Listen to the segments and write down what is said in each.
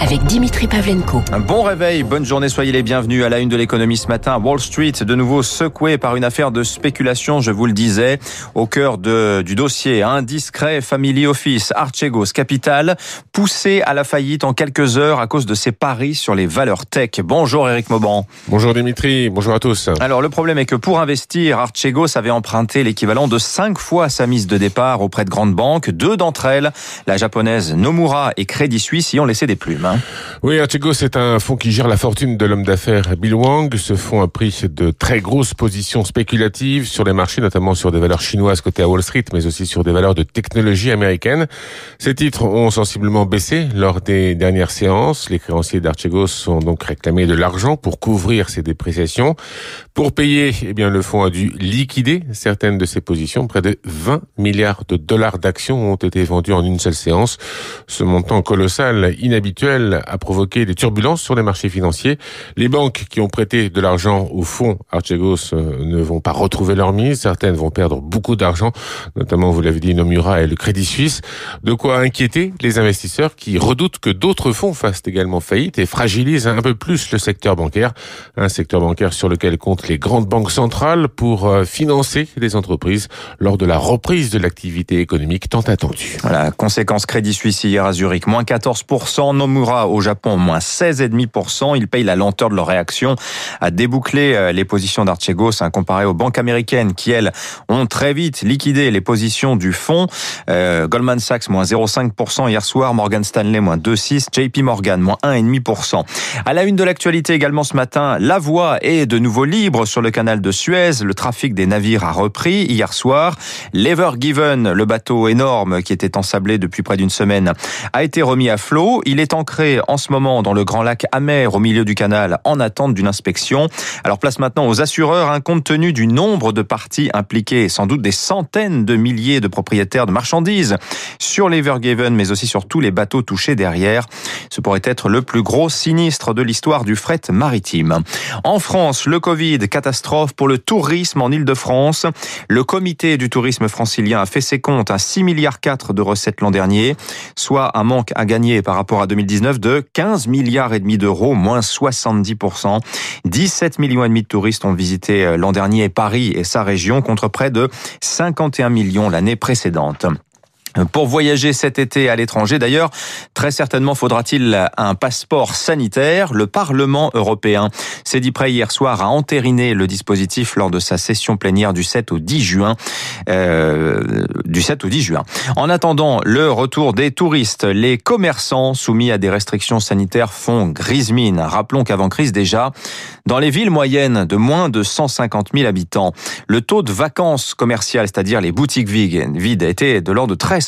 avec Dimitri Pavlenko. Un bon réveil, bonne journée, soyez les bienvenus à la une de l'économie ce matin. Wall Street, de nouveau secoué par une affaire de spéculation, je vous le disais, au cœur de, du dossier indiscret Family Office, Archegos Capital, poussé à la faillite en quelques heures à cause de ses paris sur les valeurs tech. Bonjour Eric Mauban. Bonjour Dimitri, bonjour à tous. Alors le problème est que pour investir, Archegos avait emprunté l'équivalent de cinq fois sa mise de départ auprès de grandes banques. Deux d'entre elles, la japonaise Nomura et Crédit Suisse, y ont laissé des plumes. Hein. Oui, Archegos c'est un fonds qui gère la fortune de l'homme d'affaires Bill Wang. Ce fonds a pris de très grosses positions spéculatives sur les marchés, notamment sur des valeurs chinoises cotées à Wall Street, mais aussi sur des valeurs de technologie américaine. Ces titres ont sensiblement baissé lors des dernières séances. Les créanciers d'Archegos ont donc réclamé de l'argent pour couvrir ces dépréciations. Pour payer, eh bien, le fonds a dû liquider certaines de ses positions. Près de 20 milliards de dollars d'actions ont été vendus en une seule séance. Ce montant colossal, inhabituel, a provoqué des turbulences sur les marchés financiers. Les banques qui ont prêté de l'argent au fonds Archegos euh, ne vont pas retrouver leur mise. Certaines vont perdre beaucoup d'argent, notamment, vous l'avez dit, Nomura et le Crédit Suisse. De quoi inquiéter les investisseurs qui redoutent que d'autres fonds fassent également faillite et fragilisent un peu plus le secteur bancaire. Un secteur bancaire sur lequel comptent les grandes banques centrales pour euh, financer les entreprises lors de la reprise de l'activité économique tant attendue. Voilà, conséquence Crédit Suisse hier à Zurich, moins 14%, Nomura au Japon, moins 16,5%. Ils payent la lenteur de leur réaction à déboucler euh, les positions d'Archegos, hein, comparé aux banques américaines qui, elles, ont très vite liquidé les positions du fonds. Euh, Goldman Sachs, moins 0,5% hier soir, Morgan Stanley, moins 2,6%, JP Morgan, moins 1,5%. À la une de l'actualité également ce matin, la voie est de nouveau libre sur le canal de Suez. Le trafic des navires a repris hier soir. L'Ever Given, le bateau énorme qui était ensablé depuis près d'une semaine, a été remis à flot. Il est ancré en ce moment dans le grand lac amer au milieu du canal en attente d'une inspection. Alors place maintenant aux assureurs, hein, compte tenu du nombre de parties impliquées, sans doute des centaines de milliers de propriétaires de marchandises sur l'Ever Given, mais aussi sur tous les bateaux touchés derrière. Ce pourrait être le plus gros sinistre de l'histoire du fret maritime. En France, le Covid, catastrophe pour le tourisme en Ile-de-France. Le comité du tourisme francilien a fait ses comptes à 6 milliards 4 de recettes l'an dernier, soit un manque à gagner par rapport à 2019 de 15 milliards et demi d'euros, moins 70%. 17 millions et demi de touristes ont visité euh, l'an dernier Paris et sa région contre près de 51 millions l'année précédente. Pour voyager cet été à l'étranger, d'ailleurs, très certainement faudra-t-il un passeport sanitaire. Le Parlement européen s'est dit prêt hier soir à entériner le dispositif lors de sa session plénière du 7 au 10 juin. Euh, du 7 au 10 juin. En attendant le retour des touristes, les commerçants soumis à des restrictions sanitaires font grise mine. Rappelons qu'avant crise déjà, dans les villes moyennes de moins de 150 000 habitants, le taux de vacances commerciales, c'est-à-dire les boutiques vides, était de l'ordre de 13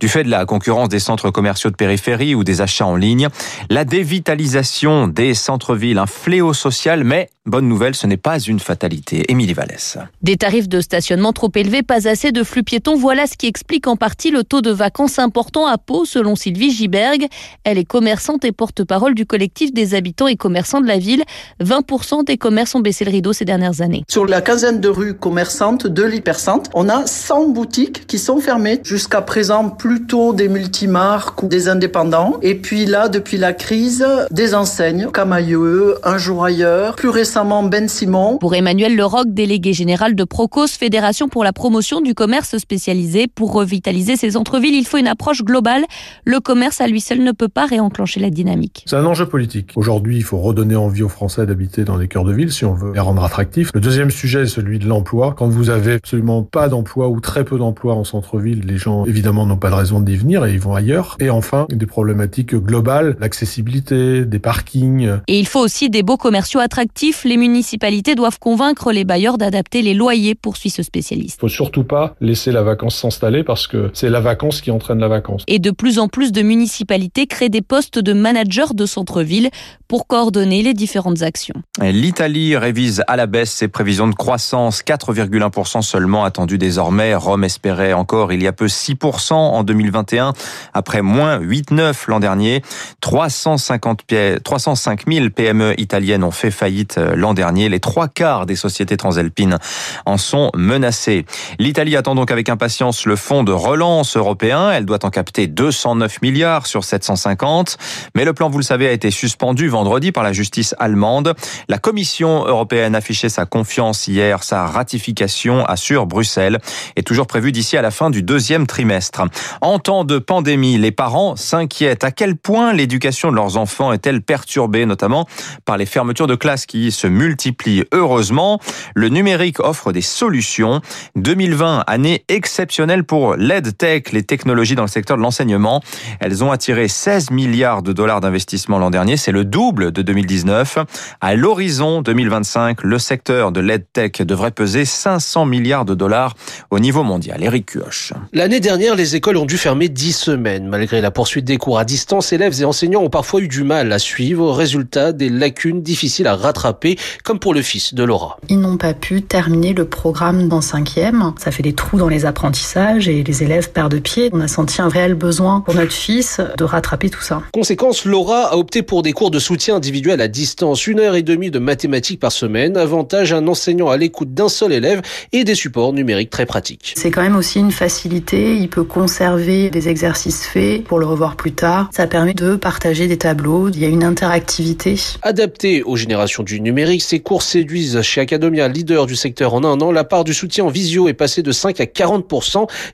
du fait de la concurrence des centres commerciaux de périphérie ou des achats en ligne. La dévitalisation des centres-villes, un fléau social, mais bonne nouvelle, ce n'est pas une fatalité. Émilie Vallès. Des tarifs de stationnement trop élevés, pas assez de flux piétons, voilà ce qui explique en partie le taux de vacances important à Pau, selon Sylvie Giberg. Elle est commerçante et porte-parole du collectif des habitants et commerçants de la ville. 20% des commerces ont baissé le rideau ces dernières années. Sur la quinzaine de rues commerçantes de l'hypercentre, on a 100 boutiques qui sont fermées Jusqu'à présent, plutôt des multimarques ou des indépendants. Et puis là, depuis la crise, des enseignes, Camailleux, Un jour ailleurs, plus récemment Ben Simon. Pour Emmanuel Leroc, délégué général de Procos, Fédération pour la promotion du commerce spécialisé, pour revitaliser ces centres-villes, il faut une approche globale. Le commerce à lui seul ne peut pas réenclencher la dynamique. C'est un enjeu politique. Aujourd'hui, il faut redonner envie aux Français d'habiter dans les cœurs de ville si on veut les rendre attractifs. Le deuxième sujet est celui de l'emploi. Quand vous avez absolument pas d'emploi ou très peu d'emploi en centre-ville, les gens évidemment n'ont pas de raison d'y venir et ils vont ailleurs. Et enfin, des problématiques globales, l'accessibilité, des parkings. Et il faut aussi des beaux commerciaux attractifs. Les municipalités doivent convaincre les bailleurs d'adapter les loyers, poursuit ce spécialiste. Il faut surtout pas laisser la vacance s'installer parce que c'est la vacance qui entraîne la vacance. Et de plus en plus de municipalités créent des postes de managers de centre-ville pour coordonner les différentes actions. L'Italie révise à la baisse ses prévisions de croissance, 4,1% seulement attendu désormais. Rome espérait encore il y a peu 6% en 2021, après moins 8,9 l'an dernier. 350, 305 000 PME italiennes ont fait faillite l'an dernier. Les trois quarts des sociétés transalpines en sont menacées. L'Italie attend donc avec impatience le fonds de relance européen. Elle doit en capter 209 milliards sur 750. Mais le plan, vous le savez, a été suspendu vendredi par la justice allemande. La Commission européenne affichait sa confiance hier. Sa ratification, assure Bruxelles, est toujours prévue d'ici à la fin du deuxième trimestre. En temps de pandémie, les parents s'inquiètent. À quel point l'éducation de leurs enfants est-elle perturbée, notamment par les fermetures de classes qui se multiplient Heureusement, le numérique offre des solutions. 2020, année exceptionnelle pour l'EdTech, les technologies dans le secteur de l'enseignement. Elles ont attiré 16 milliards de dollars d'investissement l'an dernier. C'est le double de 2019. À l'horizon 2025, le secteur de l'EdTech devrait peser 500 milliards de dollars au niveau mondial. Eric Cuoche. L'année dernière, les écoles ont dû fermer 10 semaines. Malgré la poursuite des cours à distance, élèves et enseignants ont parfois eu du mal à suivre. Résultat, des lacunes difficiles à rattraper, comme pour le fils de Laura. Ils n'ont pas pu terminer le programme dans cinquième. Ça fait des trous dans les apprentissages et les élèves perdent pied. On a senti un réel besoin pour notre fils de rattraper tout ça. Conséquence, Laura a opté pour des cours de soutien individuel à distance, une heure et demie de mathématiques par semaine. Avantage, un enseignant à l'écoute d'un seul élève et des supports numériques très pratiques. C'est quand même aussi une facilité. Il peut conserver des exercices faits pour le revoir plus tard. Ça permet de partager des tableaux. Il y a une interactivité. Adapté aux générations du numérique, ces cours séduisent chez Academia, leader du secteur en un an. La part du soutien en visio est passée de 5 à 40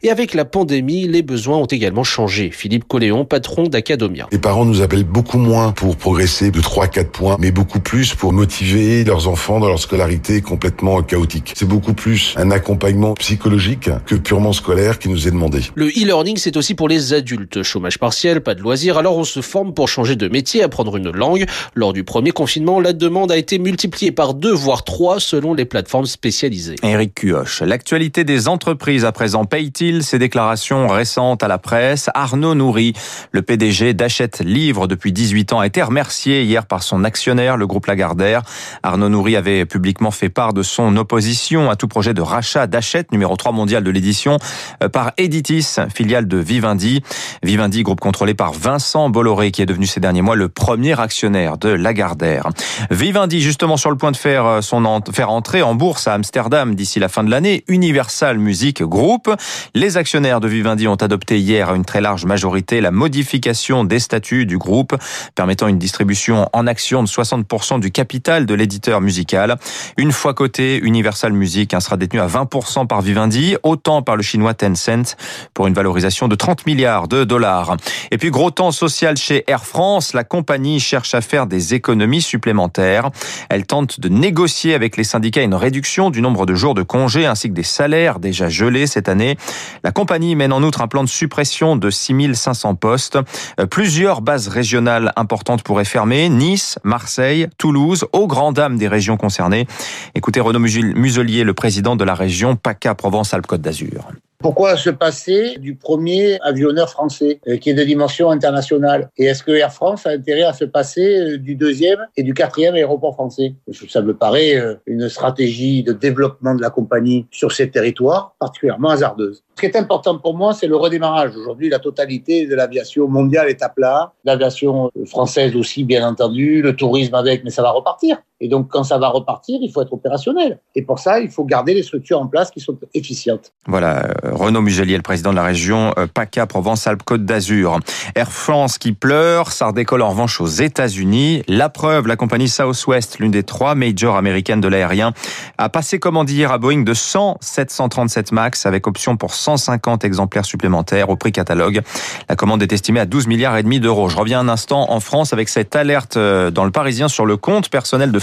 et avec la pandémie, les besoins ont également changé. Philippe Coléon, patron d'Academia. Les parents nous appellent beaucoup moins pour progresser de 3 4 points, mais beaucoup plus pour motiver leurs enfants dans leur scolarité complètement chaotique. C'est beaucoup plus un accompagnement psychologique que purement scolaire qui nous est demandé. Le e-learning, c'est aussi pour les adultes. Chômage partiel, pas de loisirs, alors on se forme pour changer de métier, apprendre une langue. Lors du premier confinement, la demande a été multipliée par deux, voire trois, selon les plateformes spécialisées. Eric Cuoche. L'actualité des entreprises à présent paye-t-il ses déclarations récentes à la presse? Arnaud Nourri, le PDG d'Achète Livre depuis 18 ans, a été remercié hier par son actionnaire, le groupe Lagardère. Arnaud Nourri avait publiquement fait part de son opposition à tout projet de rachat d'Achète, numéro 3 mondial de l'édition, euh, par Editis, filiale de Vivendi. Vivendi, groupe contrôlé par Vincent Bolloré, qui est devenu ces derniers mois le premier actionnaire de Lagardère. Vivendi, justement sur le point de faire euh, son faire entrer en bourse à Amsterdam d'ici la fin de l'année, Universal Music Group. Les actionnaires de Vivendi ont adopté hier à une très large majorité la modification des statuts du groupe, permettant une distribution en actions de 60% du capital de l'éditeur musical. Une fois coté, Universal Music hein, sera détenu à 20% par Vivendi, autant par le chinois Tencent, pour une valorisation de 30 milliards de dollars. Et puis gros temps social chez Air France, la compagnie cherche à faire des économies supplémentaires. Elle tente de négocier avec les syndicats une réduction du nombre de jours de congés ainsi que des salaires déjà gelés cette année. La compagnie mène en outre un plan de suppression de 6500 postes. Euh, plusieurs bases régionales importantes pourraient fermer. Nice, Marseille, Toulouse, aux grandes dames des régions concernées. Écoutez Renaud Muselier, le président de la région PACA Provence-Alpes-Côte d'Azur. Pourquoi se passer du premier avionneur français euh, qui est de dimension internationale? Et est-ce que Air France a intérêt à se passer euh, du deuxième et du quatrième aéroport français? Ça me paraît euh, une stratégie de développement de la compagnie sur ces territoires particulièrement hasardeuse. Ce qui est important pour moi, c'est le redémarrage. Aujourd'hui, la totalité de l'aviation mondiale est à plat, l'aviation française aussi, bien entendu, le tourisme avec, mais ça va repartir. Et donc, quand ça va repartir, il faut être opérationnel. Et pour ça, il faut garder les structures en place qui sont efficientes. Voilà, Renaud Mugelier, le président de la région euh, PACA Provence-Alpes-Côte d'Azur. Air France qui pleure, ça redécolle en revanche aux États-Unis. La preuve, la compagnie Southwest, l'une des trois majors américaines de l'aérien, a passé commande hier à Boeing de 100 737 MAX avec option pour 150 exemplaires supplémentaires au prix catalogue. La commande est estimée à 12 milliards et demi d'euros. Je reviens un instant en France avec cette alerte euh, dans le Parisien sur le compte personnel de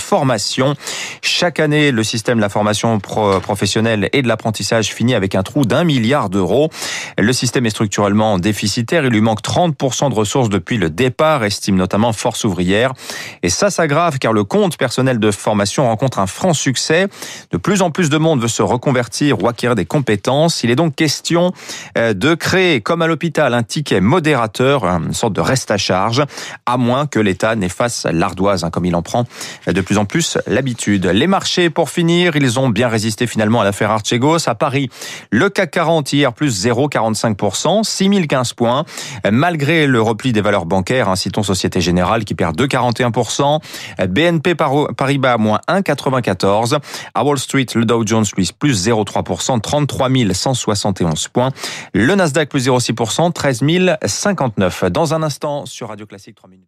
Chaque année, le système de la formation professionnelle et de l'apprentissage finit avec un trou d'un milliard d'euros. Le système est structurellement déficitaire. Il lui manque 30% de ressources depuis le départ, estime notamment Force ouvrière. Et ça s'aggrave car le compte personnel de formation rencontre un franc succès. De plus en plus de monde veut se reconvertir ou acquérir des compétences. Il est donc question euh, de créer, comme à l'hôpital, un ticket modérateur, une sorte de reste à charge, à moins que l'État n'efface l'ardoise, hein, comme il en prend de plus plus en plus l'habitude. Les marchés, pour finir, ils ont bien résisté finalement à l'affaire Archegos. À Paris, le CAC 40 hier plus 0,45%, 6015 points. Malgré le repli des valeurs bancaires, hein, citons Société Générale qui perd 2,41%, BNP Paribas moins 1,94%. À Wall Street, le Dow Jones plus 0,3%, 33 171 points. Le Nasdaq plus 0,6%, 13 059. Dans un instant sur Radio Classique, 3 minutes.